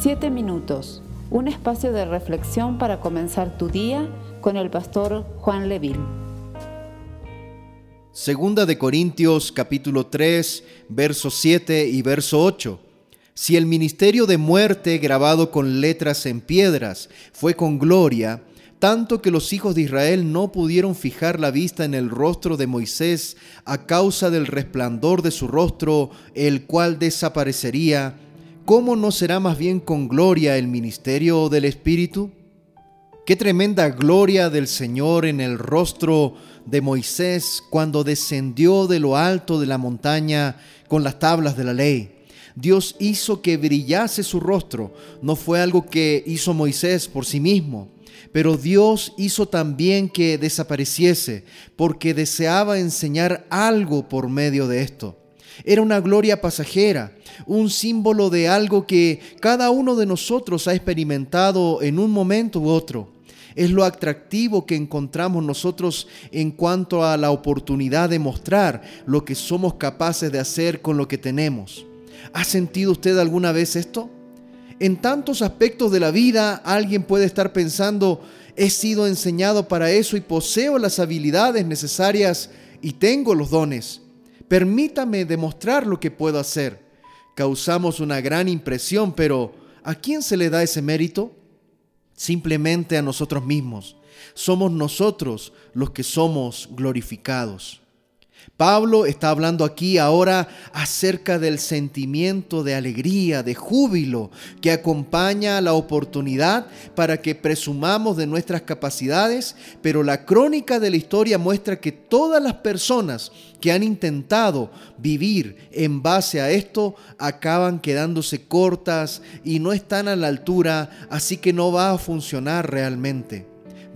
Siete minutos, un espacio de reflexión para comenzar tu día con el pastor Juan Leville. Segunda de Corintios capítulo 3, verso 7 y verso 8. Si el ministerio de muerte grabado con letras en piedras fue con gloria, tanto que los hijos de Israel no pudieron fijar la vista en el rostro de Moisés a causa del resplandor de su rostro, el cual desaparecería, ¿cómo no será más bien con gloria el ministerio del Espíritu? Qué tremenda gloria del Señor en el rostro de Moisés cuando descendió de lo alto de la montaña con las tablas de la ley. Dios hizo que brillase su rostro. No fue algo que hizo Moisés por sí mismo, pero Dios hizo también que desapareciese porque deseaba enseñar algo por medio de esto. Era una gloria pasajera, un símbolo de algo que cada uno de nosotros ha experimentado en un momento u otro. Es lo atractivo que encontramos nosotros en cuanto a la oportunidad de mostrar lo que somos capaces de hacer con lo que tenemos. ¿Ha sentido usted alguna vez esto? En tantos aspectos de la vida alguien puede estar pensando, he sido enseñado para eso y poseo las habilidades necesarias y tengo los dones permítame demostrar lo que puedo hacer. Causamos una gran impresión, pero ¿a quién se le da ese mérito? Simplemente a nosotros mismos. Somos nosotros los que somos glorificados. Pablo está hablando aquí ahora acerca del sentimiento de alegría, de júbilo que acompaña la oportunidad para que presumamos de nuestras capacidades, pero la crónica de la historia muestra que todas las personas que han intentado vivir en base a esto acaban quedándose cortas y no están a la altura, así que no va a funcionar realmente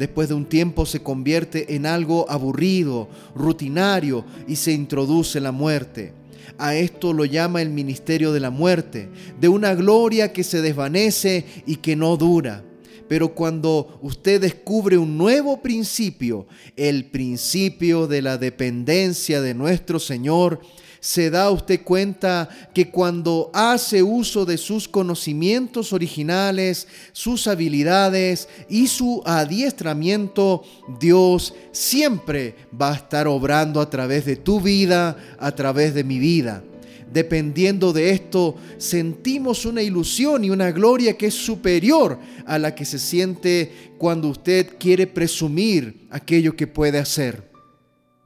después de un tiempo se convierte en algo aburrido, rutinario y se introduce la muerte. A esto lo llama el ministerio de la muerte, de una gloria que se desvanece y que no dura. Pero cuando usted descubre un nuevo principio, el principio de la dependencia de nuestro Señor, se da usted cuenta que cuando hace uso de sus conocimientos originales, sus habilidades y su adiestramiento, Dios siempre va a estar obrando a través de tu vida, a través de mi vida. Dependiendo de esto, sentimos una ilusión y una gloria que es superior a la que se siente cuando usted quiere presumir aquello que puede hacer.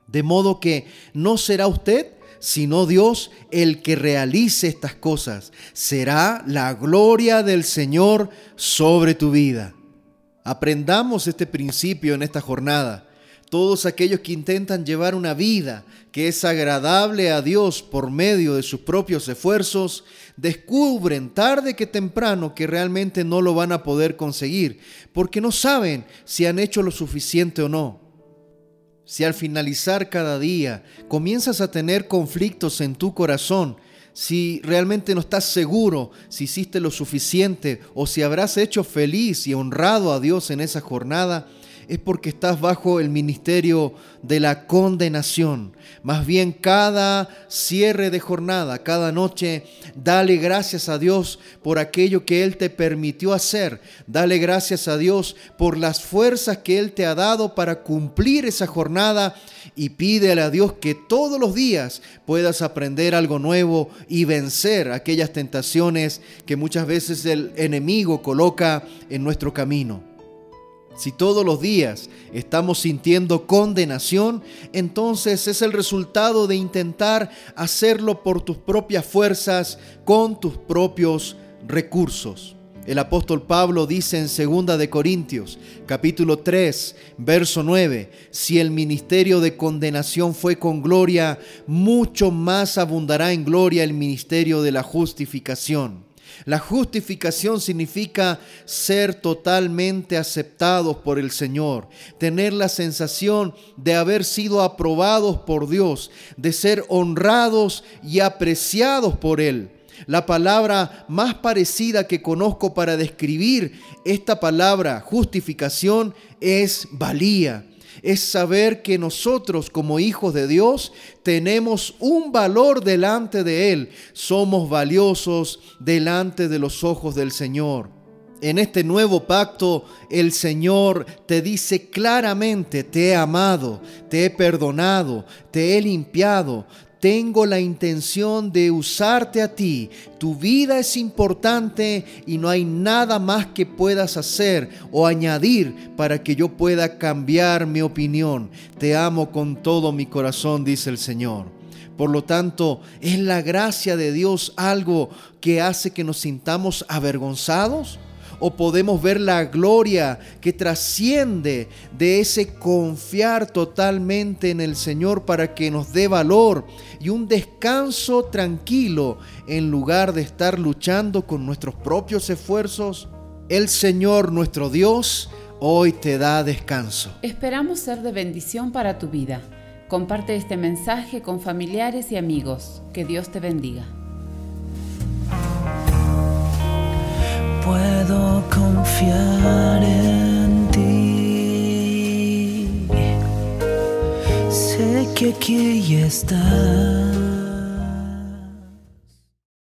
De modo que no será usted sino Dios el que realice estas cosas. Será la gloria del Señor sobre tu vida. Aprendamos este principio en esta jornada. Todos aquellos que intentan llevar una vida que es agradable a Dios por medio de sus propios esfuerzos, descubren tarde que temprano que realmente no lo van a poder conseguir, porque no saben si han hecho lo suficiente o no. Si al finalizar cada día comienzas a tener conflictos en tu corazón, si realmente no estás seguro si hiciste lo suficiente o si habrás hecho feliz y honrado a Dios en esa jornada, es porque estás bajo el ministerio de la condenación. Más bien cada cierre de jornada, cada noche, dale gracias a Dios por aquello que Él te permitió hacer. Dale gracias a Dios por las fuerzas que Él te ha dado para cumplir esa jornada y pídele a Dios que todos los días puedas aprender algo nuevo y vencer aquellas tentaciones que muchas veces el enemigo coloca en nuestro camino. Si todos los días estamos sintiendo condenación, entonces es el resultado de intentar hacerlo por tus propias fuerzas, con tus propios recursos. El apóstol Pablo dice en 2 de Corintios, capítulo 3, verso 9, si el ministerio de condenación fue con gloria, mucho más abundará en gloria el ministerio de la justificación. La justificación significa ser totalmente aceptados por el Señor, tener la sensación de haber sido aprobados por Dios, de ser honrados y apreciados por Él. La palabra más parecida que conozco para describir esta palabra justificación es valía. Es saber que nosotros como hijos de Dios tenemos un valor delante de Él, somos valiosos delante de los ojos del Señor. En este nuevo pacto el Señor te dice claramente, te he amado, te he perdonado, te he limpiado, tengo la intención de usarte a ti. Tu vida es importante y no hay nada más que puedas hacer o añadir para que yo pueda cambiar mi opinión. Te amo con todo mi corazón, dice el Señor. Por lo tanto, ¿es la gracia de Dios algo que hace que nos sintamos avergonzados? O podemos ver la gloria que trasciende de ese confiar totalmente en el Señor para que nos dé valor y un descanso tranquilo en lugar de estar luchando con nuestros propios esfuerzos. El Señor nuestro Dios hoy te da descanso. Esperamos ser de bendición para tu vida. Comparte este mensaje con familiares y amigos. Que Dios te bendiga. Puedo confiar en ti. Sé que aquí estás.